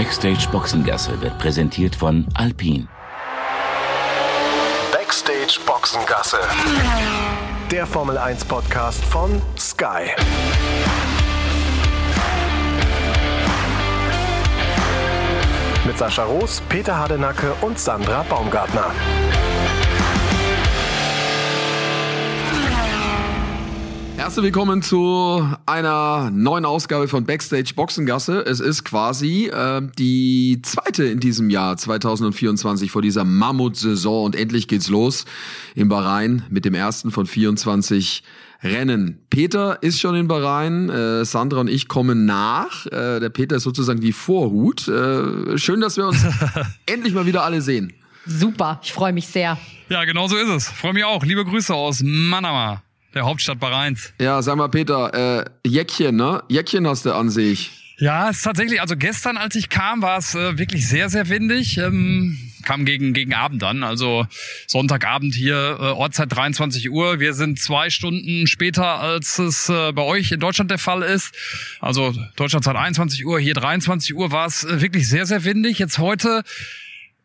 Backstage Boxengasse wird präsentiert von Alpine. Backstage Boxengasse. Der Formel 1 Podcast von Sky. Mit Sascha Roos, Peter Hardenacke und Sandra Baumgartner. Herzlich willkommen zu einer neuen Ausgabe von Backstage Boxengasse. Es ist quasi äh, die zweite in diesem Jahr 2024 vor dieser Mammut-Saison und endlich geht's los in Bahrain mit dem ersten von 24 Rennen. Peter ist schon in Bahrain, äh, Sandra und ich kommen nach. Äh, der Peter ist sozusagen die Vorhut. Äh, schön, dass wir uns endlich mal wieder alle sehen. Super, ich freue mich sehr. Ja, genau so ist es. Freue mich auch. Liebe Grüße aus Manama der Hauptstadt Bahrains. Ja, sag mal, Peter, äh, Jäckchen, ne? Jäckchen hast du an sich. Ja, es ist tatsächlich, also gestern, als ich kam, war es äh, wirklich sehr, sehr windig. Ähm, kam gegen, gegen Abend an, also Sonntagabend hier, äh, Ortszeit 23 Uhr. Wir sind zwei Stunden später, als es äh, bei euch in Deutschland der Fall ist. Also Deutschlandzeit 21 Uhr, hier 23 Uhr war es äh, wirklich sehr, sehr windig. Jetzt heute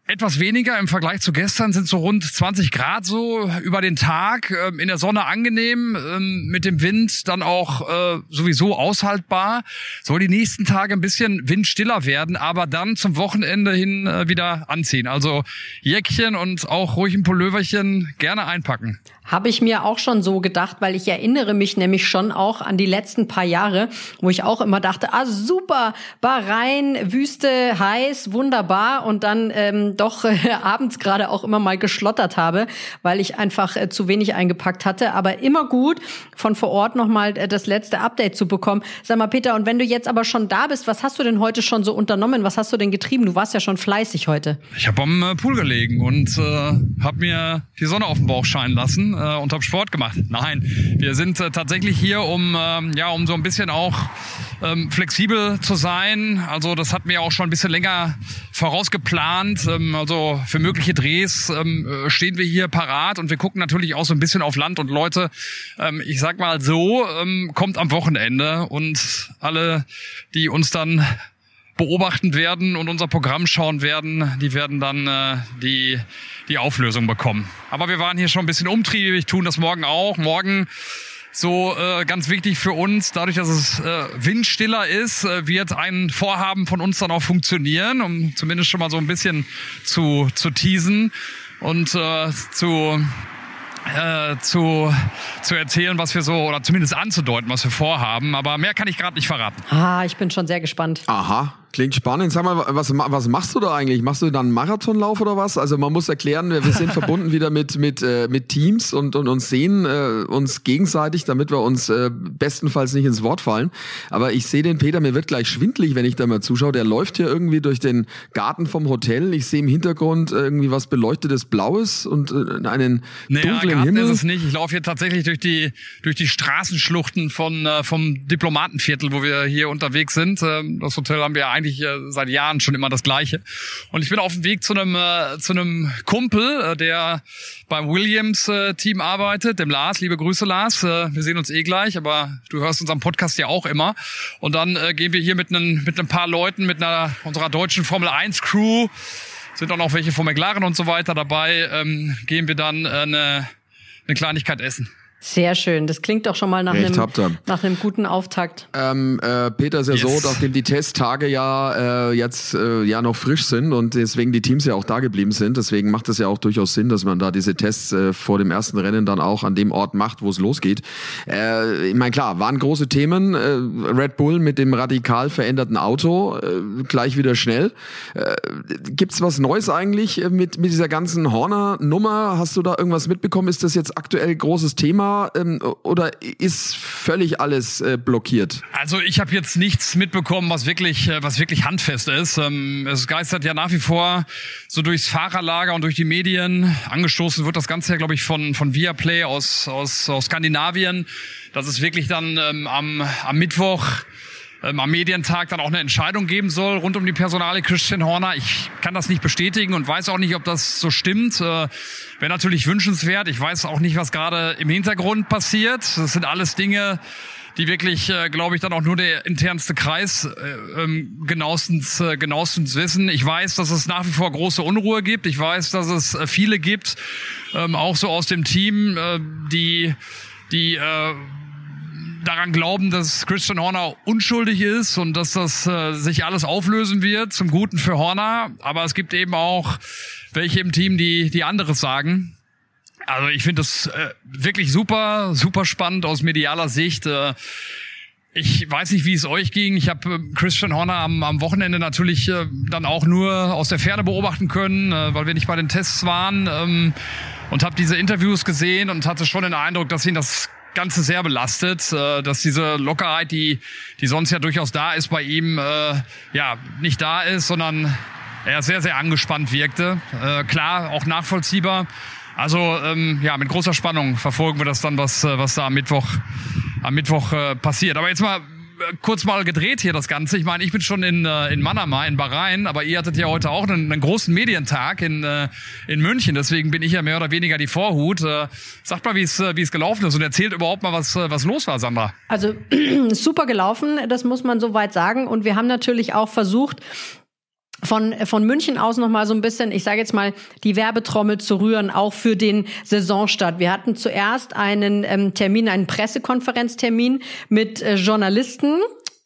etwas weniger im Vergleich zu gestern, sind so rund 20 Grad so über den Tag, ähm, in der Sonne angenehm, ähm, mit dem Wind dann auch äh, sowieso aushaltbar. Soll die nächsten Tage ein bisschen windstiller werden, aber dann zum Wochenende hin äh, wieder anziehen. Also Jäckchen und auch ruhig ein Pulloverchen gerne einpacken. Habe ich mir auch schon so gedacht, weil ich erinnere mich nämlich schon auch an die letzten paar Jahre, wo ich auch immer dachte, ah super, Bahrain, Wüste, heiß, wunderbar und dann ähm, doch äh, abends gerade auch immer mal geschlottert habe, weil ich einfach äh, zu wenig eingepackt hatte. Aber immer gut, von vor Ort nochmal äh, das letzte Update zu bekommen. Sag mal, Peter, und wenn du jetzt aber schon da bist, was hast du denn heute schon so unternommen? Was hast du denn getrieben? Du warst ja schon fleißig heute. Ich habe am äh, Pool gelegen und äh, habe mir die Sonne auf den Bauch scheinen lassen äh, und habe Sport gemacht. Nein, wir sind äh, tatsächlich hier, um ähm, ja, um so ein bisschen auch ähm, flexibel zu sein. Also das hatten wir auch schon ein bisschen länger vorausgeplant. Ähm, also für mögliche Drehs ähm, äh, stehen wir hier parat und wir gucken natürlich auch so ein bisschen auf Land und Leute. Ähm, ich sag mal so, ähm, kommt am Wochenende und alle, die uns dann beobachten werden und unser Programm schauen werden, die werden dann äh, die, die Auflösung bekommen. Aber wir waren hier schon ein bisschen umtriebig, tun das morgen auch. Morgen so äh, ganz wichtig für uns, dadurch, dass es äh, windstiller ist, äh, wird ein Vorhaben von uns dann auch funktionieren, um zumindest schon mal so ein bisschen zu, zu teasen und äh, zu äh, zu, zu erzählen, was wir so, oder zumindest anzudeuten, was wir vorhaben. Aber mehr kann ich gerade nicht verraten. Ah, ich bin schon sehr gespannt. Aha, Klingt spannend. Sag mal, was, was machst du da eigentlich? Machst du dann einen Marathonlauf oder was? Also man muss erklären, wir sind verbunden wieder mit, mit, äh, mit Teams und, und uns sehen äh, uns gegenseitig, damit wir uns äh, bestenfalls nicht ins Wort fallen. Aber ich sehe den Peter, mir wird gleich schwindlig, wenn ich da mal zuschaue. Der läuft hier irgendwie durch den Garten vom Hotel. Ich sehe im Hintergrund irgendwie was beleuchtetes Blaues und äh, einen naja, dunklen Garten Himmel. ist es nicht. Ich laufe hier tatsächlich durch die, durch die Straßenschluchten von, äh, vom Diplomatenviertel, wo wir hier unterwegs sind. Ähm, das Hotel haben wir eigentlich eigentlich äh, seit Jahren schon immer das Gleiche. Und ich bin auf dem Weg zu einem äh, zu einem Kumpel, äh, der beim Williams äh, Team arbeitet, dem Lars. Liebe Grüße, Lars. Äh, wir sehen uns eh gleich, aber du hörst unseren Podcast ja auch immer. Und dann äh, gehen wir hier mit einem mit ein paar Leuten, mit einer unserer deutschen Formel 1 Crew, sind auch noch welche von McLaren und so weiter dabei, ähm, gehen wir dann äh, eine, eine Kleinigkeit essen. Sehr schön. Das klingt doch schon mal nach, einem, nach einem guten Auftakt. Ähm, äh, Peter ist ja yes. so, nachdem die Testtage ja äh, jetzt äh, ja noch frisch sind und deswegen die Teams ja auch da geblieben sind, deswegen macht es ja auch durchaus Sinn, dass man da diese Tests äh, vor dem ersten Rennen dann auch an dem Ort macht, wo es losgeht. Äh, ich meine, klar, waren große Themen. Äh, Red Bull mit dem radikal veränderten Auto, äh, gleich wieder schnell. Äh, gibt's was Neues eigentlich äh, mit, mit dieser ganzen Horner-Nummer? Hast du da irgendwas mitbekommen? Ist das jetzt aktuell großes Thema? Ähm, oder ist völlig alles äh, blockiert? Also ich habe jetzt nichts mitbekommen, was wirklich, äh, was wirklich handfest ist. Ähm, es geistert ja nach wie vor so durchs Fahrerlager und durch die Medien. Angestoßen wird das Ganze ja, glaube ich, von, von Viaplay aus, aus, aus Skandinavien. Dass es wirklich dann ähm, am, am Mittwoch ähm, am Medientag dann auch eine Entscheidung geben soll rund um die Personale Christian Horner. Ich kann das nicht bestätigen und weiß auch nicht, ob das so stimmt. Äh, Wäre natürlich wünschenswert. Ich weiß auch nicht, was gerade im Hintergrund passiert. Das sind alles Dinge, die wirklich, äh, glaube ich, dann auch nur der internste Kreis äh, ähm, genauestens, äh, genauestens wissen. Ich weiß, dass es nach wie vor große Unruhe gibt. Ich weiß, dass es äh, viele gibt, ähm, auch so aus dem Team, äh, die, die äh, daran glauben, dass Christian Horner unschuldig ist und dass das äh, sich alles auflösen wird zum Guten für Horner. Aber es gibt eben auch welche im Team, die, die anderes sagen. Also ich finde das äh, wirklich super, super spannend aus medialer Sicht. Äh, ich weiß nicht, wie es euch ging. Ich habe äh, Christian Horner am, am Wochenende natürlich äh, dann auch nur aus der Ferne beobachten können, äh, weil wir nicht bei den Tests waren ähm, und habe diese Interviews gesehen und hatte schon den Eindruck, dass ihn das Ganze sehr belastet, äh, dass diese Lockerheit, die, die sonst ja durchaus da ist bei ihm, äh, ja, nicht da ist, sondern er sehr, sehr angespannt wirkte. Äh, klar, auch nachvollziehbar. Also ähm, ja, mit großer Spannung verfolgen wir das dann, was, äh, was da am Mittwoch, am Mittwoch äh, passiert. Aber jetzt mal kurz mal gedreht hier das Ganze. Ich meine, ich bin schon in, äh, in Manama, in Bahrain, aber ihr hattet ja heute auch einen, einen großen Medientag in, äh, in München. Deswegen bin ich ja mehr oder weniger die Vorhut. Äh, sagt mal, wie es gelaufen ist und erzählt überhaupt mal, was, was los war, Sandra. Also super gelaufen, das muss man soweit sagen. Und wir haben natürlich auch versucht, von, von München aus noch mal so ein bisschen, ich sage jetzt mal, die Werbetrommel zu rühren, auch für den Saisonstart. Wir hatten zuerst einen ähm, Termin, einen Pressekonferenztermin mit äh, Journalisten.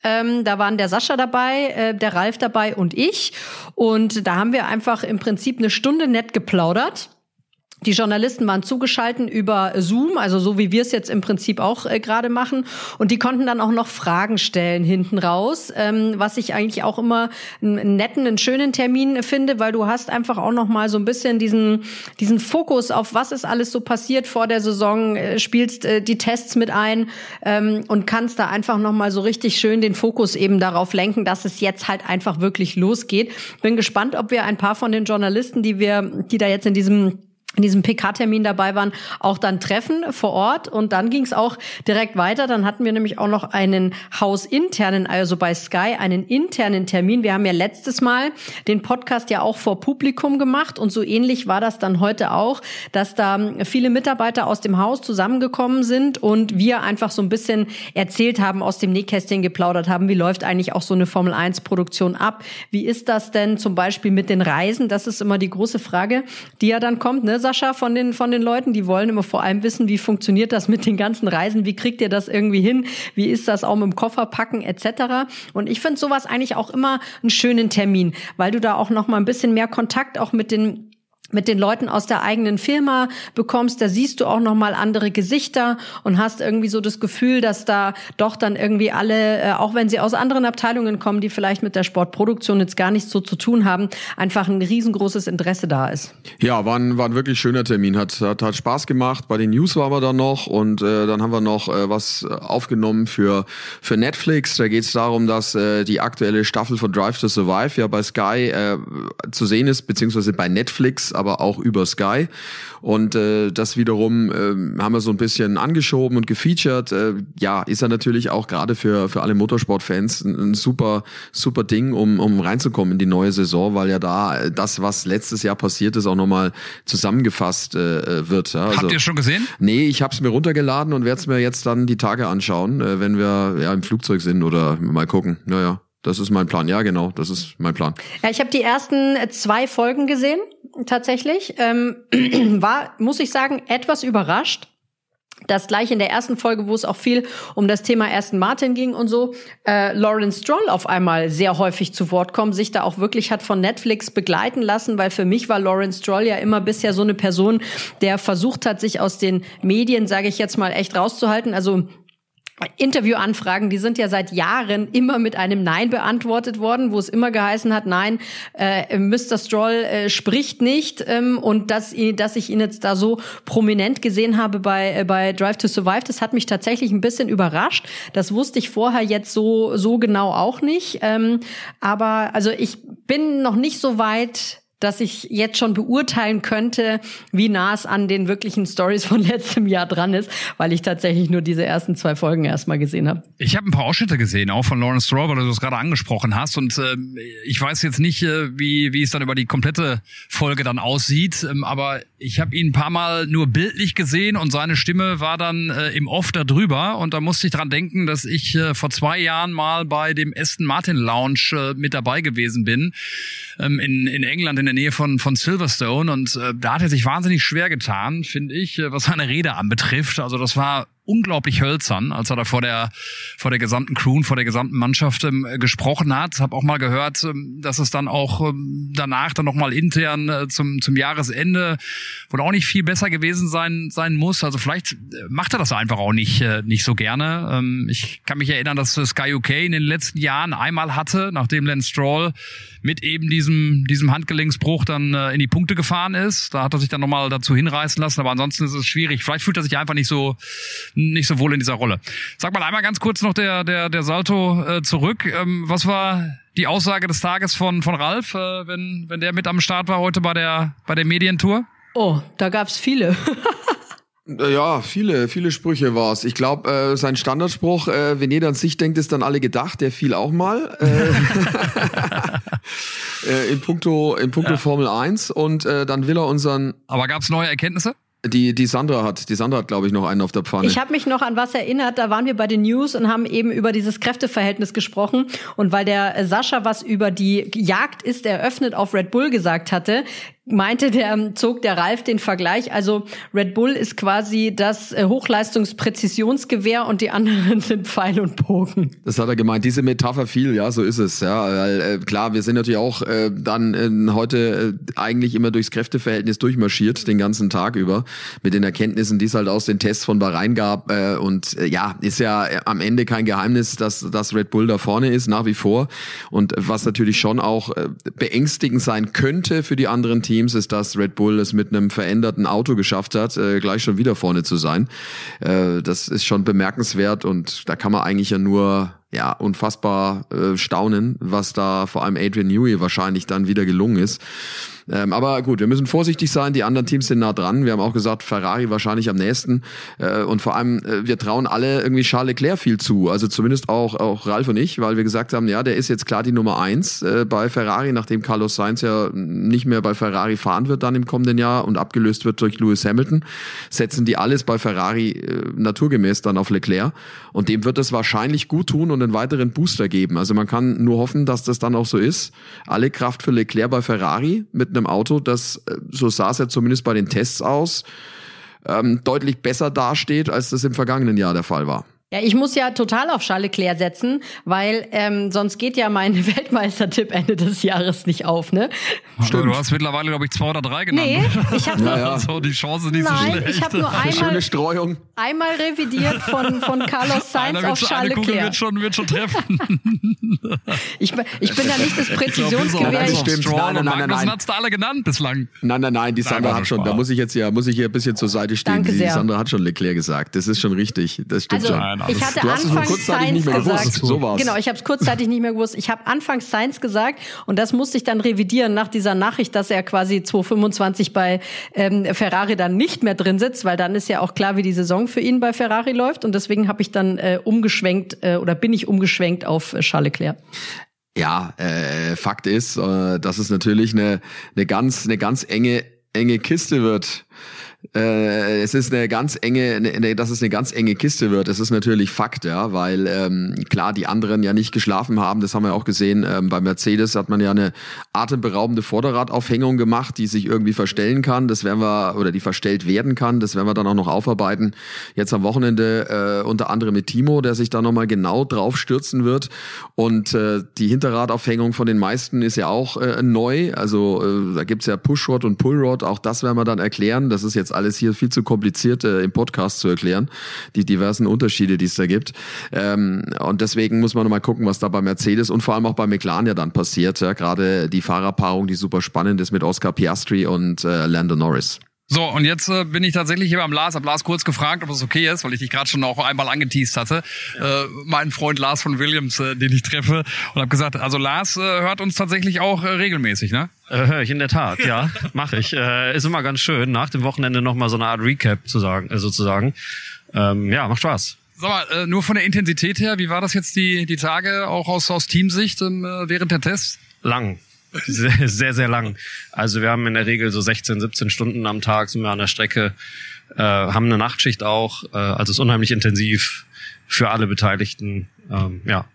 Ähm, da waren der Sascha dabei, äh, der Ralf dabei und ich. Und da haben wir einfach im Prinzip eine Stunde nett geplaudert die Journalisten waren zugeschalten über Zoom, also so wie wir es jetzt im Prinzip auch äh, gerade machen. Und die konnten dann auch noch Fragen stellen hinten raus, ähm, was ich eigentlich auch immer einen netten, einen schönen Termin finde, weil du hast einfach auch noch mal so ein bisschen diesen, diesen Fokus auf was ist alles so passiert vor der Saison, äh, spielst äh, die Tests mit ein ähm, und kannst da einfach noch mal so richtig schön den Fokus eben darauf lenken, dass es jetzt halt einfach wirklich losgeht. Bin gespannt, ob wir ein paar von den Journalisten, die wir, die da jetzt in diesem in diesem PK-Termin dabei waren, auch dann treffen vor Ort. Und dann ging es auch direkt weiter. Dann hatten wir nämlich auch noch einen hausinternen, also bei Sky, einen internen Termin. Wir haben ja letztes Mal den Podcast ja auch vor Publikum gemacht. Und so ähnlich war das dann heute auch, dass da viele Mitarbeiter aus dem Haus zusammengekommen sind und wir einfach so ein bisschen erzählt haben, aus dem Nähkästchen geplaudert haben, wie läuft eigentlich auch so eine Formel-1-Produktion ab? Wie ist das denn zum Beispiel mit den Reisen? Das ist immer die große Frage, die ja dann kommt. Ne? Sascha, von den, von den Leuten. Die wollen immer vor allem wissen, wie funktioniert das mit den ganzen Reisen? Wie kriegt ihr das irgendwie hin? Wie ist das auch mit dem Kofferpacken etc.? Und ich finde sowas eigentlich auch immer einen schönen Termin, weil du da auch noch mal ein bisschen mehr Kontakt auch mit den mit den Leuten aus der eigenen Firma bekommst, da siehst du auch noch mal andere Gesichter und hast irgendwie so das Gefühl, dass da doch dann irgendwie alle, äh, auch wenn sie aus anderen Abteilungen kommen, die vielleicht mit der Sportproduktion jetzt gar nichts so zu tun haben, einfach ein riesengroßes Interesse da ist. Ja, war ein, war ein wirklich schöner Termin, hat, hat, hat Spaß gemacht. Bei den News waren wir dann noch und äh, dann haben wir noch äh, was aufgenommen für für Netflix. Da geht es darum, dass äh, die aktuelle Staffel von Drive to Survive ja bei Sky äh, zu sehen ist, beziehungsweise bei Netflix aber auch über Sky. Und äh, das wiederum äh, haben wir so ein bisschen angeschoben und gefeatured. Äh, ja, ist er natürlich auch gerade für, für alle Motorsportfans ein, ein super, super Ding, um, um reinzukommen in die neue Saison, weil ja da das, was letztes Jahr passiert ist, auch nochmal zusammengefasst äh, wird. Ja, also, Habt ihr schon gesehen? Nee, ich habe es mir runtergeladen und werde es mir jetzt dann die Tage anschauen, äh, wenn wir ja im Flugzeug sind oder mal gucken. Naja. Das ist mein Plan. Ja, genau, das ist mein Plan. Ja, ich habe die ersten zwei Folgen gesehen, tatsächlich. Ähm, war, muss ich sagen, etwas überrascht dass gleich in der ersten Folge, wo es auch viel um das Thema Aston Martin ging und so, äh, Lawrence Stroll auf einmal sehr häufig zu Wort kommt, sich da auch wirklich hat von Netflix begleiten lassen, weil für mich war Lawrence Stroll ja immer bisher so eine Person, der versucht hat, sich aus den Medien, sage ich jetzt mal, echt rauszuhalten. Also Interviewanfragen, die sind ja seit Jahren immer mit einem Nein beantwortet worden, wo es immer geheißen hat, nein, äh, Mr. Stroll äh, spricht nicht ähm, und dass, dass ich ihn jetzt da so prominent gesehen habe bei, äh, bei Drive to Survive, das hat mich tatsächlich ein bisschen überrascht. Das wusste ich vorher jetzt so, so genau auch nicht. Ähm, aber also ich bin noch nicht so weit, dass ich jetzt schon beurteilen könnte, wie nah es an den wirklichen Stories von letztem Jahr dran ist, weil ich tatsächlich nur diese ersten zwei Folgen erstmal gesehen habe. Ich habe ein paar Ausschnitte gesehen, auch von Lawrence Stroll, weil du das gerade angesprochen hast. Und äh, ich weiß jetzt nicht, äh, wie, wie es dann über die komplette Folge dann aussieht, ähm, aber ich habe ihn ein paar Mal nur bildlich gesehen und seine Stimme war dann äh, im Off da drüber. Und da musste ich dran denken, dass ich äh, vor zwei Jahren mal bei dem Aston Martin Lounge äh, mit dabei gewesen bin ähm, in, in England in der Nähe von, von Silverstone und äh, da hat er sich wahnsinnig schwer getan, finde ich, äh, was seine Rede anbetrifft. Also das war unglaublich hölzern, als er da vor der vor der gesamten Crew und vor der gesamten Mannschaft ähm, gesprochen hat. Hab auch mal gehört, ähm, dass es dann auch ähm, danach dann noch mal intern äh, zum zum Jahresende wohl auch nicht viel besser gewesen sein sein muss. Also vielleicht äh, macht er das einfach auch nicht äh, nicht so gerne. Ähm, ich kann mich erinnern, dass Sky UK in den letzten Jahren einmal hatte, nachdem Lance Stroll mit eben diesem diesem Handgelenksbruch dann äh, in die Punkte gefahren ist. Da hat er sich dann noch mal dazu hinreißen lassen. Aber ansonsten ist es schwierig. Vielleicht fühlt er sich einfach nicht so nicht so wohl in dieser Rolle. Sag mal einmal ganz kurz noch der, der, der Salto äh, zurück. Ähm, was war die Aussage des Tages von, von Ralf, äh, wenn, wenn der mit am Start war heute bei der, bei der Medientour? Oh, da gab's viele. Ja, viele, viele Sprüche war's. Ich glaube, äh, sein Standardspruch, äh, wenn jeder an sich denkt, ist dann alle gedacht, der fiel auch mal. Äh, äh, in puncto, in puncto ja. Formel 1 und äh, dann will er unseren. Aber gab's neue Erkenntnisse? Die, die Sandra hat, die Sandra hat, glaube ich, noch einen auf der Pfanne. Ich habe mich noch an was erinnert, da waren wir bei den News und haben eben über dieses Kräfteverhältnis gesprochen. Und weil der Sascha was über die Jagd ist eröffnet auf Red Bull gesagt hatte, meinte der, zog der Ralf den Vergleich. Also Red Bull ist quasi das äh, Hochleistungspräzisionsgewehr und die anderen sind Pfeil und Bogen. Das hat er gemeint. Diese Metapher viel, ja, so ist es. Ja, weil, äh, klar, wir sind natürlich auch äh, dann äh, heute äh, eigentlich immer durchs Kräfteverhältnis durchmarschiert den ganzen Tag über mit den Erkenntnissen, die es halt aus den Tests von Bahrain gab. Äh, und äh, ja, ist ja äh, am Ende kein Geheimnis, dass, dass Red Bull da vorne ist nach wie vor. Und was natürlich schon auch äh, beängstigend sein könnte für die anderen Teams Teams ist, dass Red Bull es mit einem veränderten Auto geschafft hat, äh, gleich schon wieder vorne zu sein. Äh, das ist schon bemerkenswert und da kann man eigentlich ja nur ja unfassbar äh, staunen, was da vor allem Adrian Newey wahrscheinlich dann wieder gelungen ist. Ähm, aber gut, wir müssen vorsichtig sein. Die anderen Teams sind nah dran. Wir haben auch gesagt, Ferrari wahrscheinlich am nächsten. Äh, und vor allem, äh, wir trauen alle irgendwie Charles Leclerc viel zu. Also zumindest auch, auch Ralf und ich, weil wir gesagt haben, ja, der ist jetzt klar die Nummer eins äh, bei Ferrari, nachdem Carlos Sainz ja nicht mehr bei Ferrari fahren wird dann im kommenden Jahr und abgelöst wird durch Lewis Hamilton, setzen die alles bei Ferrari äh, naturgemäß dann auf Leclerc. Und dem wird es wahrscheinlich gut tun einen weiteren Booster geben. Also man kann nur hoffen, dass das dann auch so ist. Alle Kraft für Leclerc bei Ferrari mit einem Auto, das, äh, so sah es ja zumindest bei den Tests aus, ähm, deutlich besser dasteht, als das im vergangenen Jahr der Fall war. Ja, ich muss ja total auf Charles Leclerc setzen, weil ähm, sonst geht ja mein Weltmeistertipp Ende des Jahres nicht auf, ne? Stimmt. Du hast mittlerweile, glaube ich, zwei oder drei genannt. Nee, ich habe ja, ja. so die Chance nicht Nein, so schlecht. ich habe nur einmal, Schöne Streuung. einmal revidiert von, von Carlos Sainz auf Charles Leclerc. Leclerc. Wird schon, wird schon treffen. ich, ich bin da nicht das Präzisionsgewehr. Ich stimmt. Nein, nein, nein, nein, nein. hast du alle genannt bislang. Nein, nein, nein, die Sandra Nein, hat schon, Spaß. da muss ich jetzt ja, muss ich hier ein bisschen zur Seite stehen. Danke die sehr. Sandra hat schon Leclerc gesagt. Das ist schon richtig. Das stimmt Also, schon. Nein, ich alles- hatte Du hast es anfangs kurzzeitig nicht Sainz mehr gewusst. gesagt. So war's. Genau, ich habe es kurzzeitig nicht mehr gewusst. Ich habe anfangs Sainz gesagt und das musste ich dann revidieren nach dieser Nachricht, dass er quasi 2025 bei ähm, Ferrari dann nicht mehr drin sitzt, weil dann ist ja auch klar, wie die Saison für ihn bei Ferrari läuft und deswegen habe ich dann äh, umgeschwenkt äh, oder bin ich umgeschwenkt auf äh, Charles Leclerc. Ja, äh, Fakt ist, äh, dass es natürlich eine, eine ganz, eine ganz enge, enge Kiste wird. Äh, es ist eine ganz enge, eine, dass es eine ganz enge Kiste wird. Das ist natürlich Fakt, ja, weil ähm, klar die anderen ja nicht geschlafen haben. Das haben wir auch gesehen. Ähm, bei Mercedes hat man ja eine atemberaubende Vorderradaufhängung gemacht, die sich irgendwie verstellen kann. Das werden wir oder die verstellt werden kann. Das werden wir dann auch noch aufarbeiten. Jetzt am Wochenende äh, unter anderem mit Timo, der sich da nochmal genau drauf stürzen wird. Und äh, die Hinterradaufhängung von den meisten ist ja auch äh, neu. Also äh, da gibt's ja Pushrod und Pullrod. Auch das werden wir dann erklären. Das ist jetzt alles hier viel zu kompliziert äh, im Podcast zu erklären, die diversen Unterschiede, die es da gibt. Ähm, und deswegen muss man nochmal gucken, was da bei Mercedes und vor allem auch bei McLaren ja dann passiert. Ja, Gerade die Fahrerpaarung, die super spannend ist mit Oscar Piastri und äh, Lando Norris. So, und jetzt äh, bin ich tatsächlich hier beim Lars, hab Lars kurz gefragt, ob es okay ist, weil ich dich gerade schon auch einmal angeteased hatte. Ja. Äh, mein Freund Lars von Williams, äh, den ich treffe, und habe gesagt, also Lars äh, hört uns tatsächlich auch äh, regelmäßig, ne? Äh, höre ich in der Tat, ja, mache ich. Äh, ist immer ganz schön, nach dem Wochenende nochmal so eine Art Recap zu sagen, äh, sozusagen. Ähm, ja, macht Spaß. Sag mal, äh, nur von der Intensität her, wie war das jetzt die, die Tage, auch aus, aus Teamsicht ähm, äh, während der Tests? Lang sehr, sehr, sehr lang. Also wir haben in der Regel so 16, 17 Stunden am Tag sind wir an der Strecke, äh, haben eine Nachtschicht auch, äh, also es ist unheimlich intensiv für alle Beteiligten. Ähm, ja.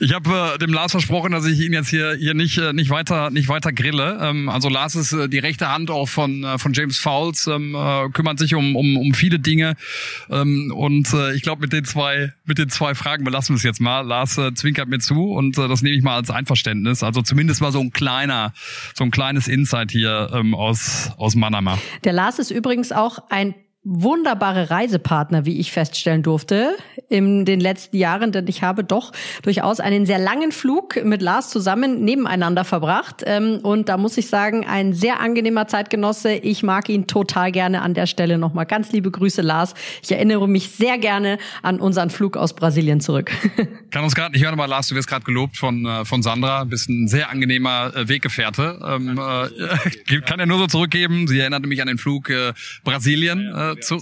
Ich habe äh, dem Lars versprochen, dass ich ihn jetzt hier hier nicht äh, nicht weiter nicht weiter grille. Ähm, also Lars ist äh, die rechte Hand auch von äh, von James Fowles, ähm, äh, kümmert sich um um um viele Dinge ähm, und äh, ich glaube mit den zwei mit den zwei Fragen belassen wir es jetzt mal. Lars äh, zwinkert mir zu und äh, das nehme ich mal als Einverständnis. Also zumindest mal so ein kleiner so ein kleines Insight hier ähm, aus aus Manama. Der Lars ist übrigens auch ein wunderbare Reisepartner, wie ich feststellen durfte in den letzten Jahren, denn ich habe doch durchaus einen sehr langen Flug mit Lars zusammen nebeneinander verbracht. Ähm, und da muss ich sagen, ein sehr angenehmer Zeitgenosse. Ich mag ihn total gerne an der Stelle nochmal. Ganz liebe Grüße, Lars. Ich erinnere mich sehr gerne an unseren Flug aus Brasilien zurück. Kann uns gerade nicht hören, aber Lars, du wirst gerade gelobt von, äh, von Sandra. Bist ein sehr angenehmer äh, Weggefährte. Ähm, äh, kann er nur so zurückgeben. Sie erinnerte mich an den Flug äh, Brasilien. Äh, zu,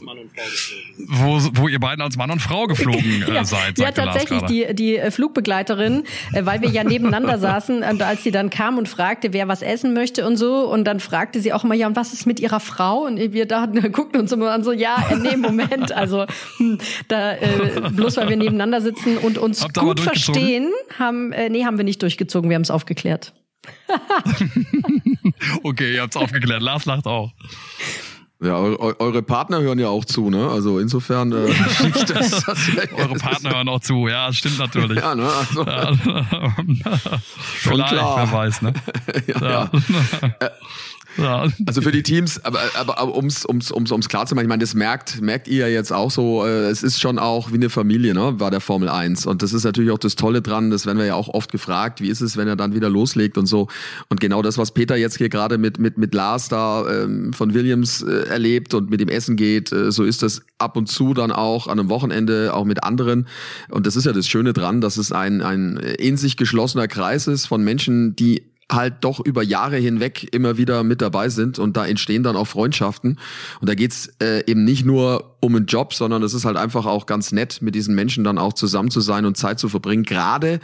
wo, wo ihr beiden als Mann und Frau geflogen äh, ja, seid. Ja, tatsächlich die, die äh, Flugbegleiterin, äh, weil wir ja nebeneinander saßen und als sie dann kam und fragte, wer was essen möchte und so und dann fragte sie auch immer, ja, und was ist mit ihrer Frau? Und wir dachten, guckten uns immer an so, ja, äh, nee, Moment, also hm, da äh, bloß weil wir nebeneinander sitzen und uns Habt gut verstehen, haben, äh, nee, haben wir nicht durchgezogen, wir haben es aufgeklärt. okay, ihr habt es aufgeklärt. Lars lacht auch. Ja, eure Partner hören ja auch zu, ne? Also insofern äh, das, das Eure Partner hören auch zu, ja, stimmt natürlich. Ja, ne? Also. Schon klar. wer weiß, ne? ja, ja. ja. Ja. Also für die Teams, aber, aber, aber ums, ums, ums, ums klar zu machen, ich meine, das merkt, merkt ihr ja jetzt auch so, äh, es ist schon auch wie eine Familie, ne, war der Formel 1. Und das ist natürlich auch das Tolle dran, das werden wir ja auch oft gefragt, wie ist es, wenn er dann wieder loslegt und so. Und genau das, was Peter jetzt hier gerade mit, mit, mit Lars da ähm, von Williams äh, erlebt und mit dem Essen geht, äh, so ist das ab und zu dann auch an einem Wochenende, auch mit anderen. Und das ist ja das Schöne dran, dass es ein, ein in sich geschlossener Kreis ist von Menschen, die halt doch über Jahre hinweg immer wieder mit dabei sind und da entstehen dann auch Freundschaften. Und da geht's äh, eben nicht nur um einen Job, sondern es ist halt einfach auch ganz nett, mit diesen Menschen dann auch zusammen zu sein und Zeit zu verbringen. Gerade,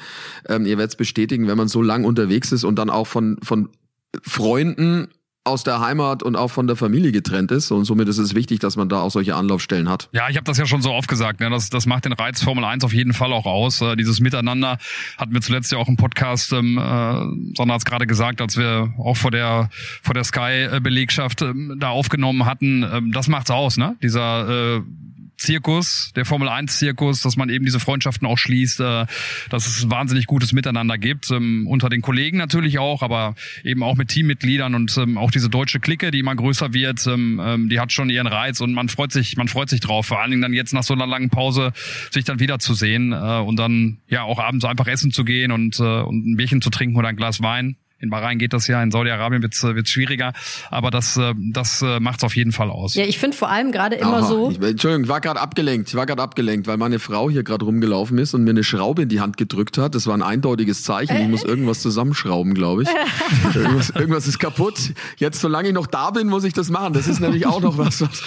ähm, ihr werdet es bestätigen, wenn man so lang unterwegs ist und dann auch von, von Freunden aus der Heimat und auch von der Familie getrennt ist. Und somit ist es wichtig, dass man da auch solche Anlaufstellen hat. Ja, ich habe das ja schon so oft gesagt. Ne? Das, das macht den Reiz Formel 1 auf jeden Fall auch aus. Äh, dieses Miteinander hatten wir zuletzt ja auch im Podcast, ähm, äh, Sonne hat es gerade gesagt, als wir auch vor der vor der Sky-Belegschaft ähm, da aufgenommen hatten. Ähm, das macht's aus, ne? Dieser äh, Zirkus, der Formel 1 Zirkus, dass man eben diese Freundschaften auch schließt, äh, dass es wahnsinnig gutes Miteinander gibt, ähm, unter den Kollegen natürlich auch, aber eben auch mit Teammitgliedern und ähm, auch diese deutsche Clique, die immer größer wird, ähm, ähm, die hat schon ihren Reiz und man freut sich, man freut sich drauf, vor allen Dingen dann jetzt nach so einer langen Pause sich dann wiederzusehen äh, und dann ja auch abends einfach essen zu gehen und, äh, und ein Bierchen zu trinken oder ein Glas Wein. In Bahrain geht das ja, in Saudi-Arabien wird's äh, wird's schwieriger, aber das, äh, das äh, macht's auf jeden Fall aus. Ja, ich finde vor allem gerade immer Aha. so. Ich, Entschuldigung, ich war gerade abgelenkt. Ich war gerade abgelenkt, weil meine Frau hier gerade rumgelaufen ist und mir eine Schraube in die Hand gedrückt hat. Das war ein eindeutiges Zeichen. Ich muss irgendwas zusammenschrauben, glaube ich. irgendwas, irgendwas ist kaputt. Jetzt, solange ich noch da bin, muss ich das machen. Das ist nämlich auch noch was, was,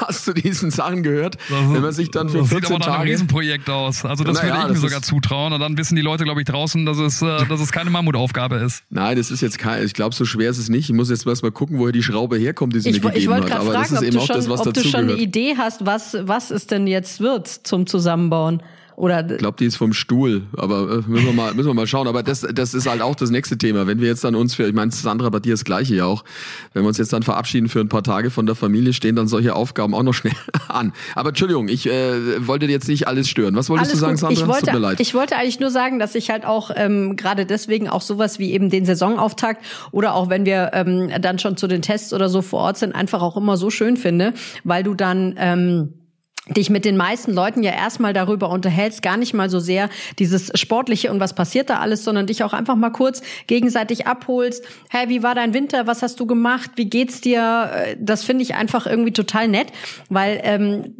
was zu diesen Sachen gehört. Das, wenn man sich dann für das 14 sieht aber nach einem Riesenprojekt aus. Also das naja, würde ich mir sogar zutrauen. Und dann wissen die Leute, glaube ich, draußen, dass es, dass es keine Mammutaufgabe ist. Nein, Nein, das ist jetzt kein, ich glaube, so schwer ist es nicht. Ich muss jetzt erst mal gucken, woher die Schraube herkommt, die sie ich, mir gegeben hat. Aber fragen, das ist eben auch schon, das, was ob du schon eine Idee hast, was, was es denn jetzt wird zum Zusammenbauen. Oder ich glaube, die ist vom Stuhl, aber äh, müssen wir mal müssen wir mal schauen. Aber das das ist halt auch das nächste Thema. Wenn wir jetzt dann uns für, ich meine, Sandra, bei dir das Gleiche ja auch. Wenn wir uns jetzt dann verabschieden für ein paar Tage von der Familie, stehen dann solche Aufgaben auch noch schnell an. Aber Entschuldigung, ich äh, wollte jetzt nicht alles stören. Was wolltest alles du sagen, Sandra? Ich wollte, Tut mir leid. Ich wollte eigentlich nur sagen, dass ich halt auch ähm, gerade deswegen auch sowas wie eben den Saisonauftakt oder auch wenn wir ähm, dann schon zu den Tests oder so vor Ort sind, einfach auch immer so schön finde, weil du dann ähm, dich mit den meisten Leuten ja erstmal darüber unterhältst, gar nicht mal so sehr dieses Sportliche und was passiert da alles, sondern dich auch einfach mal kurz gegenseitig abholst. Hey, wie war dein Winter? Was hast du gemacht? Wie geht's dir? Äh, das finde ich einfach irgendwie total nett, weil ähm,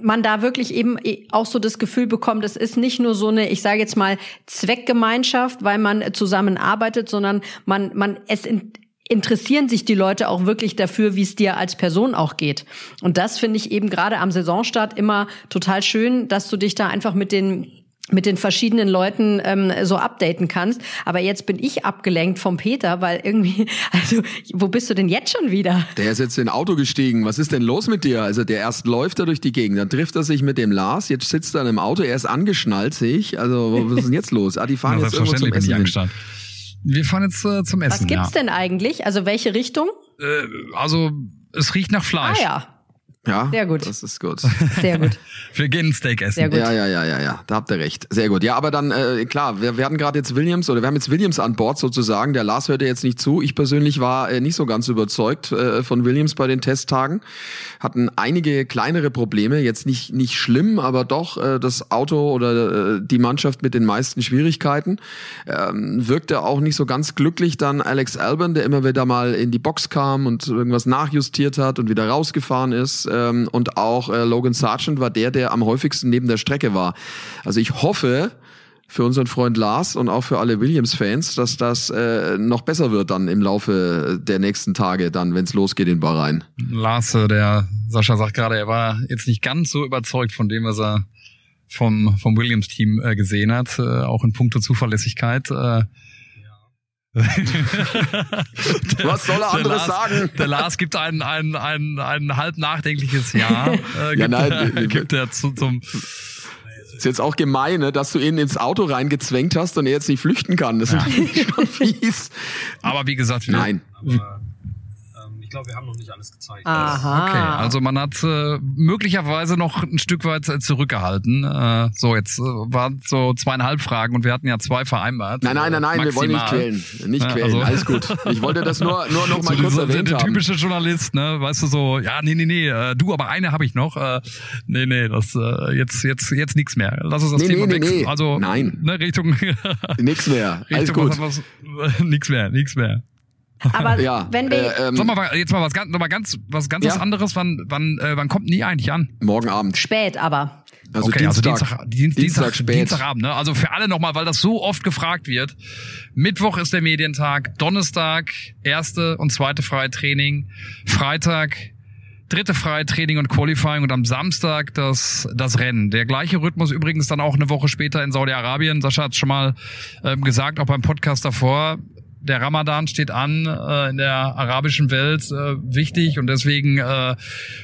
man da wirklich eben auch so das Gefühl bekommt, es ist nicht nur so eine, ich sage jetzt mal, Zweckgemeinschaft, weil man zusammenarbeitet, sondern man, man, es in, interessieren sich die Leute auch wirklich dafür, wie es dir als Person auch geht. Und das finde ich eben gerade am Saisonstart immer total schön, dass du dich da einfach mit den mit den verschiedenen Leuten ähm, so updaten kannst. Aber jetzt bin ich abgelenkt vom Peter, weil irgendwie, also wo bist du denn jetzt schon wieder? Der ist jetzt in ein Auto gestiegen. Was ist denn los mit dir? Also der erst läuft er durch die Gegend, dann trifft er sich mit dem Lars, jetzt sitzt er in einem Auto, er ist angeschnallt, sehe ich. Also was ist denn jetzt los? Ah, die fahren Ja, jetzt irgendwo zum Essen. bin ich hin. Wir fahren jetzt äh, zum Essen. Was gibt's ja. denn eigentlich? Also welche Richtung? Äh, also es riecht nach Ah Fleisch. ja, Ja, Sehr gut. Das ist gut. sehr gut. Wir gehen ein Steak essen. Sehr gut. Ja, ja, ja, ja, ja, da habt ihr recht. Sehr gut. Ja, aber dann, äh, klar, wir, wir hatten gerade jetzt Williams oder wir haben jetzt Williams an Bord sozusagen. Der Lars hörte jetzt nicht zu. Ich persönlich war äh, nicht so ganz überzeugt äh, von Williams bei den Testtagen. Hatten einige kleinere Probleme, jetzt nicht, nicht schlimm, aber doch äh, das Auto oder äh, die Mannschaft mit den meisten Schwierigkeiten. Ähm, wirkte auch nicht so ganz glücklich dann Alex Albon, der immer wieder mal in die Box kam und irgendwas nachjustiert hat und wieder rausgefahren ist. Ähm, und auch äh, Logan Sargent war der, der am häufigsten neben der Strecke war. Also ich hoffe für unseren Freund Lars und auch für alle Williams-Fans, dass das äh, noch besser wird dann im Laufe der nächsten Tage, dann, wenn es losgeht in Bahrain. Lars, äh, der Sascha sagt gerade, er war jetzt nicht ganz so überzeugt von dem, was er vom, vom Williams-Team äh, gesehen hat, äh, auch in puncto Zuverlässigkeit. Äh, Was soll er der anderes Lars, sagen? Der Lars gibt ein, ein, ein, ein halb nachdenkliches Ja. Äh, gibt, Ja, nein, er, gibt er zu, zum Ist jetzt auch gemein, ne, dass du ihn ins Auto reingezwängt hast und er jetzt nicht flüchten kann. Das ist natürlich schon fies. Aber wie gesagt, wir, Nein. Aber glaube, wir haben noch nicht alles gezeigt. Aha. Okay, also man hat äh, möglicherweise noch ein Stück weit äh, zurückgehalten. Äh, so, jetzt äh, waren so zweieinhalb Fragen und wir hatten ja zwei vereinbart. Nein, nein, nein, nein, wir wollen nicht Maximal. quälen. Nicht quälen, also- alles gut. Ich wollte das nur, nur noch mal so kurz dieser, erwähnt der haben. typische Journalist, ne, weißt du so, ja, nee, nee, nee, äh, du, aber eine habe ich noch. Äh, nee, nee, das äh, jetzt jetzt jetzt nichts mehr. Lass uns das Nee, Thema nee, nee, wechseln. nee. Also Nein. ne, Richtung Nix mehr. Alles Richtung gut. was, was nix mehr, nix mehr. Aber Ja, wenn wir äh, ähm, Sag mal jetzt mal was ganz noch mal ganz was ganz Ja. was anderes, wann wann äh, wann kommt nie eigentlich an? morgen Abend. spät, aber Also okay, Dienstag, also Dienstag, Dienst, Dienstag Dienstag, spät. Dienstagabend, ne? Also für alle nochmal, weil das so oft gefragt wird. Mittwoch ist der Medientag, Donnerstag erste und zweite freie Training, Freitag dritte freie Training und Qualifying und am Samstag das, das Rennen. Der gleiche Rhythmus übrigens dann auch eine Woche später in Saudi-Arabien. Sascha hat schon mal ähm, gesagt, auch beim Podcast davor. Der Ramadan steht an äh, in der arabischen Welt äh, wichtig und deswegen äh,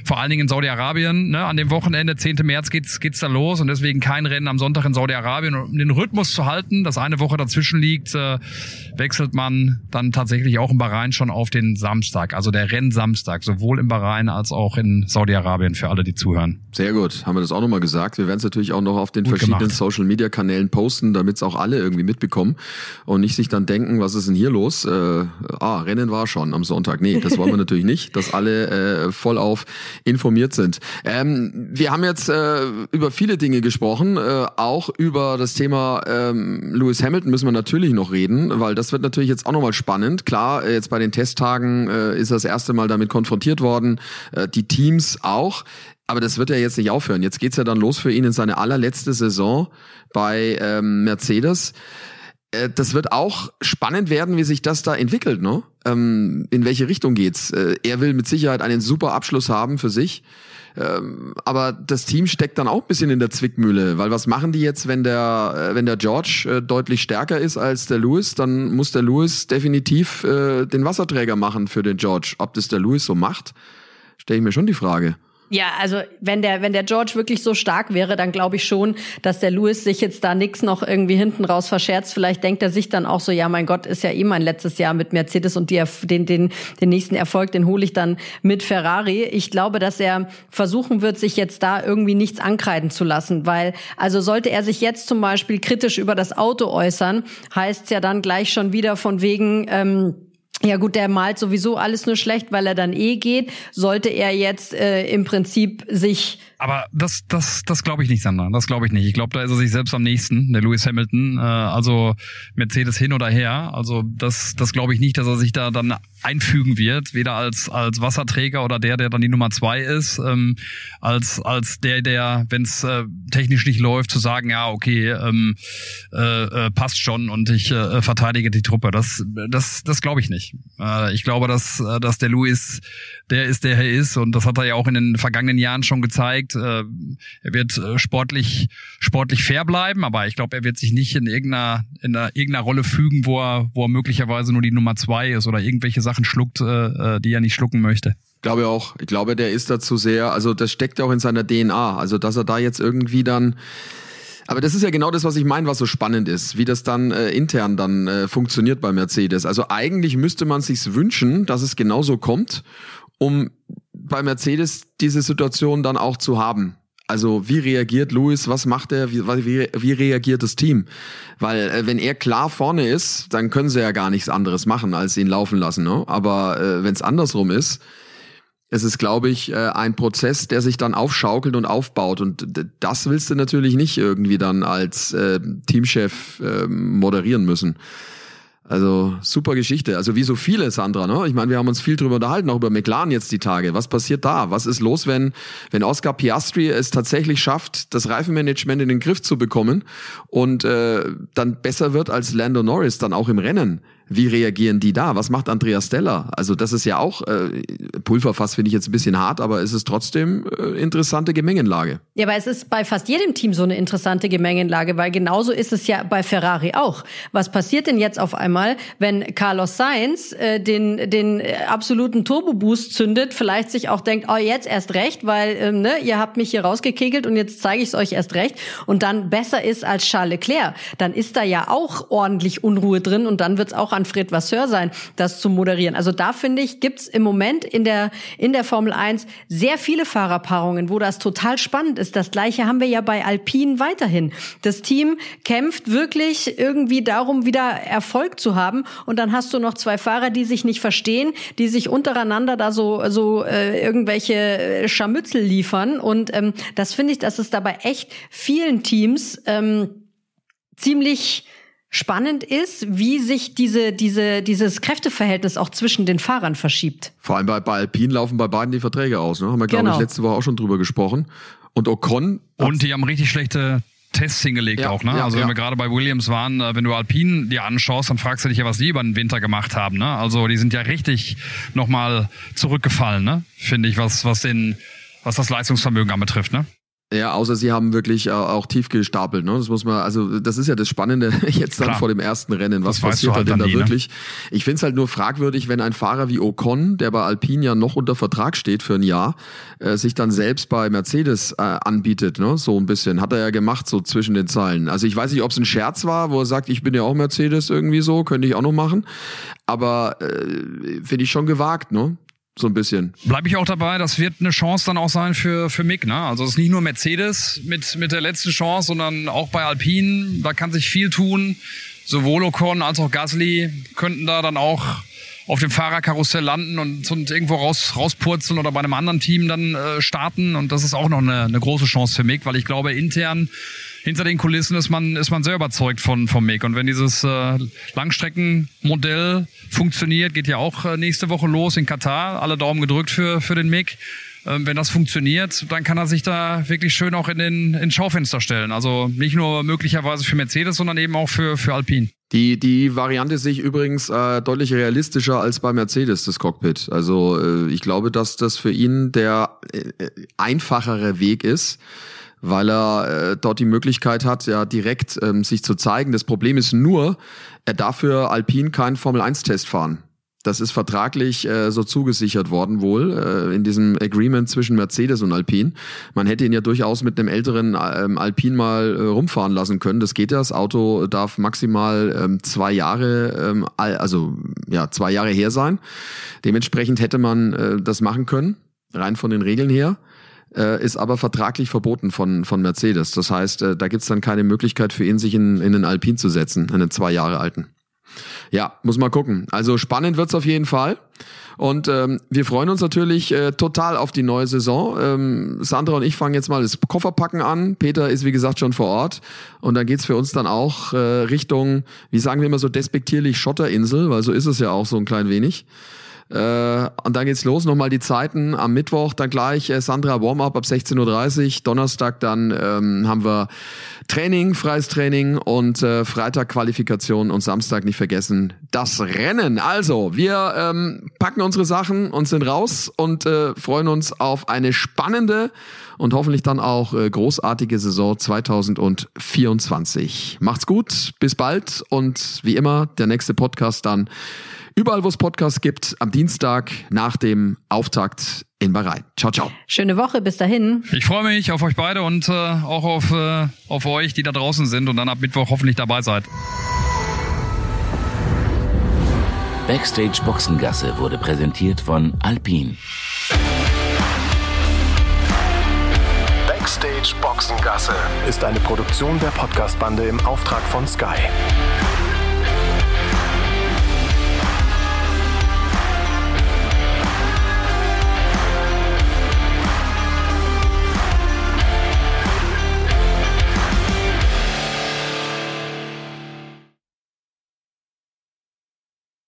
vor allen Dingen in Saudi-Arabien. Ne, an dem Wochenende 10. März geht's geht's da los und deswegen kein Rennen am Sonntag in Saudi-Arabien. Und Um den Rhythmus zu halten, dass eine Woche dazwischen liegt, äh, wechselt man dann tatsächlich auch in Bahrain schon auf den Samstag. Also der Rennsamstag, sowohl in Bahrain als auch in Saudi-Arabien für alle, die zuhören. Sehr gut, haben wir das auch nochmal gesagt. Wir werden es natürlich auch noch auf den Gut verschiedenen. Social-Media-Kanälen posten, damit es auch alle irgendwie mitbekommen und nicht sich dann denken, was ist denn hier los? Äh, ah, Rennen war schon am Sonntag. Nee, das wollen wir natürlich nicht, dass alle äh, vollauf informiert sind. Ähm, wir haben jetzt äh, über viele Dinge gesprochen, äh, auch über das Thema ähm, Lewis Hamilton müssen wir natürlich noch reden, weil das wird natürlich jetzt auch nochmal spannend. Klar, äh, jetzt bei den Testtagen äh, ist er das erste Mal damit konfrontiert worden, äh, die Teams auch. Aber das wird ja jetzt nicht aufhören. Jetzt geht's ja dann los für ihn in seine allerletzte Saison bei ähm, Mercedes. Äh, Das wird auch spannend werden, wie sich das da entwickelt, ne? Ähm, in welche Richtung geht's? Äh, er will mit Sicherheit einen super Abschluss haben für sich. Ähm, aber das Team steckt dann auch ein bisschen in der Zwickmühle, weil was machen die jetzt, wenn der, äh, wenn der George äh, deutlich stärker ist als der Lewis, dann muss der Lewis definitiv äh, den Wasserträger machen für den George. Ob das der Lewis so macht, stelle ich mir schon die Frage. Ja, also wenn der, wenn der George wirklich so stark wäre, dann glaube ich schon, dass der Lewis sich jetzt da nix noch irgendwie hinten raus verscherzt. Vielleicht denkt er sich dann auch so, ja, mein Gott, ist ja eh mein letztes Jahr mit Mercedes und die, den, den, den nächsten Erfolg, den hole ich dann mit Ferrari. Ich glaube, dass er versuchen wird, sich jetzt da irgendwie nichts ankreiden zu lassen, weil, also sollte er sich jetzt zum Beispiel kritisch über das Auto äußern, heißt ja dann gleich schon wieder von wegen, ähm, ja gut, der malt sowieso alles nur schlecht, weil er dann eh geht. Sollte er jetzt äh, im Prinzip sich aber das, das, das glaube ich nicht, Sandra. Das glaube ich nicht. Ich glaube, da ist er sich selbst am nächsten, der Lewis Hamilton. Äh, also Mercedes hin oder her. Also das, das glaube ich nicht, dass er sich da dann einfügen wird, weder als als Wasserträger oder der, der dann die Nummer zwei ist, ähm, als als der, der, wenn es äh, technisch nicht läuft, zu sagen, ja okay, ähm, äh, äh, passt schon und ich äh, verteidige die Truppe. Das, das, das glaube ich nicht. Äh, ich glaube, dass äh, dass der Lewis der ist, der er ist und das hat er ja auch in den vergangenen Jahren schon gezeigt äh, er wird äh, sportlich, sportlich fair bleiben, aber ich glaube, er wird sich nicht in irgendeiner, in einer, irgendeiner Rolle fügen, wo er, wo er möglicherweise nur die Nummer zwei ist oder irgendwelche Sachen schluckt, äh, äh die er nicht schlucken möchte. Ich glaube auch. Ich glaube, der ist dazu sehr, also das steckt auch in seiner DNA. Also, dass er da jetzt irgendwie dann, aber das ist ja genau das, was ich meine, was so spannend ist, wie das dann äh, intern dann äh, funktioniert bei Mercedes. Also eigentlich müsste man sich's wünschen, dass es genauso kommt, um bei Mercedes diese Situation dann auch zu haben. Also wie reagiert Lewis, was macht er, wie, wie, wie reagiert das Team? Weil äh, wenn er klar vorne ist, dann können sie ja gar nichts anderes machen, als ihn laufen lassen. Ne? Aber äh, wenn es andersrum ist, es ist, glaube ich, äh, ein Prozess, der sich dann aufschaukelt und aufbaut. Und das willst du natürlich nicht irgendwie dann als äh, Teamchef äh, moderieren müssen. Also super Geschichte. Also wie so viele, Sandra. Ne? Ich meine, wir haben uns viel drüber unterhalten, auch über McLaren jetzt die Tage. Was passiert da? Was ist los, wenn, wenn Oscar Piastri es tatsächlich schafft, das Reifenmanagement in den Griff zu bekommen und äh, dann besser wird als Lando Norris dann auch im Rennen? Wie reagieren die da? Was macht Andreas Steller? Also das ist ja auch äh, Pulverfass finde ich jetzt ein bisschen hart, aber es ist trotzdem äh, interessante Gemengenlage. Ja, aber es ist bei fast jedem Team so eine interessante Gemengenlage, weil genauso ist es ja bei Ferrari auch. Was passiert denn jetzt auf einmal, wenn Carlos Sainz äh, den den äh, absoluten Turbo Boost zündet, vielleicht sich auch denkt, oh jetzt erst recht, weil ähm, ne, ihr habt mich hier rausgekegelt und jetzt zeige ich es euch erst recht und dann besser ist als Charles Leclerc, dann ist da ja auch ordentlich Unruhe drin und dann wird es auch an Fred Vasseur sein, das zu moderieren. Also da finde ich, gibt's im Moment in der, in der Formel 1 sehr viele Fahrerpaarungen, wo das total spannend ist. Das gleiche haben wir ja bei Alpine weiterhin. Das Team kämpft wirklich irgendwie darum, wieder Erfolg zu haben. Und dann hast du noch zwei Fahrer, die sich nicht verstehen, die sich untereinander da so, so äh, irgendwelche äh, Scharmützel liefern. Und ähm, das finde ich, dass es dabei echt vielen Teams ähm, ziemlich spannend ist, wie sich diese, diese, dieses Kräfteverhältnis auch zwischen den Fahrern verschiebt. Vor allem bei, bei Alpine laufen bei beiden die Verträge aus. Ne? Haben wir, glaube genau. ich, letzte Woche auch schon drüber gesprochen. Und Ocon. Und die haben richtig schlechte Tests hingelegt ja, auch, ne? Ja, also wenn ja. wir gerade bei Williams waren, äh, wenn du Alpine dir anschaust, dann fragst du dich ja, was die über den Winter gemacht haben, ne? Also die sind ja richtig nochmal zurückgefallen, ne? Finde ich, was, was den, was das Leistungsvermögen anbetrifft, ne? Ja, außer sie haben wirklich äh, auch tief gestapelt. Ne? Das muss man, also das ist ja das Spannende jetzt dann Klar. vor dem ersten Rennen. Was das passiert halt denn da nie, ne? wirklich? Ne? Ich finde es halt nur fragwürdig, wenn ein Fahrer wie Ocon, der bei Alpine ja noch unter Vertrag steht für ein Jahr, äh, sich dann selbst bei Mercedes äh, anbietet. Ne? So ein bisschen. Hat er ja gemacht, so zwischen den Zeilen. Also ich weiß nicht, ob es ein Scherz war, wo er sagt, ich bin ja auch Mercedes irgendwie so, könnte ich auch noch machen. Aber äh, finde ich schon gewagt, ne? So ein bisschen. Bleibe ich auch dabei, das wird eine Chance dann auch sein für, für Mick. Ne? Also es ist nicht nur Mercedes mit, mit der letzten Chance, sondern auch bei Alpine, da kann sich viel tun. Sowohl Ocon als auch Gasly könnten da dann auch auf dem Fahrerkarussell landen und, und irgendwo raus, rauspurzeln oder bei einem anderen Team dann äh, starten. Und das ist auch noch eine, eine große Chance für Mick, weil ich glaube, intern hinter den Kulissen ist man, ist man sehr überzeugt von, vom Mick. Und wenn dieses äh, Langstreckenmodell funktioniert, geht ja auch äh, nächste Woche los in Katar. Alle Daumen gedrückt für, für den Mick. Ähm, wenn das funktioniert, dann kann er sich da wirklich schön auch in den ins Schaufenster stellen. Also nicht nur möglicherweise für Mercedes, sondern eben auch für, für Alpine. Die, die Variante sehe ich übrigens äh, deutlich realistischer als bei Mercedes, das Cockpit. Also äh, ich glaube, dass das für ihn der äh, einfachere Weg ist weil er äh, dort die Möglichkeit hat, ja direkt ähm, sich zu zeigen. Das Problem ist nur, er darf für Alpine keinen Formel-1-Test fahren. Das ist vertraglich äh, so zugesichert worden wohl äh, in diesem Agreement zwischen Mercedes und Alpine. Man hätte ihn ja durchaus mit einem älteren ähm, Alpine mal äh, rumfahren lassen können. Das geht ja. Das Auto darf maximal ähm, zwei Jahre, ähm, also ja zwei Jahre her sein. Dementsprechend hätte man äh, das machen können, rein von den Regeln her äh, ist aber vertraglich verboten von, von Mercedes. Das heißt, äh, da gibt's dann keine Möglichkeit für ihn, sich in, in einen Alpin zu setzen, einen zwei Jahre alten. Ja, muss mal gucken. Also spannend wird's auf jeden Fall. Und ähm, wir freuen uns natürlich äh, total auf die neue Saison. Ähm, Sandra und ich fangen jetzt mal das Kofferpacken an. Peter ist, wie gesagt, schon vor Ort. Und dann geht's für uns dann auch äh, Richtung, wie sagen wir immer so despektierlich, Schotterinsel, weil so ist es ja auch so ein klein wenig. Äh, und dann geht's los, nochmal die Zeiten. Am Mittwoch dann gleich äh, Sandra Warm-up ab 16.30 Uhr. Donnerstag dann ähm, haben wir Training, freies Training und äh, Freitag Qualifikation und Samstag nicht vergessen das Rennen. Also, wir ähm, packen unsere Sachen und sind raus und äh, freuen uns auf eine spannende und hoffentlich dann auch äh, großartige Saison 2024. Macht's gut, bis bald und wie immer der nächste Podcast dann Überall, wo es Podcasts gibt, am Dienstag nach dem Auftakt in Bahrain. Ciao, ciao. Schöne Woche, bis dahin. Ich freue mich auf euch beide und äh, auch auf, äh, auf euch, die da draußen sind und dann ab Mittwoch hoffentlich dabei seid. Backstage Boxengasse wurde präsentiert von Alpine. Backstage Boxengasse ist eine Produktion der Podcastbande im Auftrag von Sky.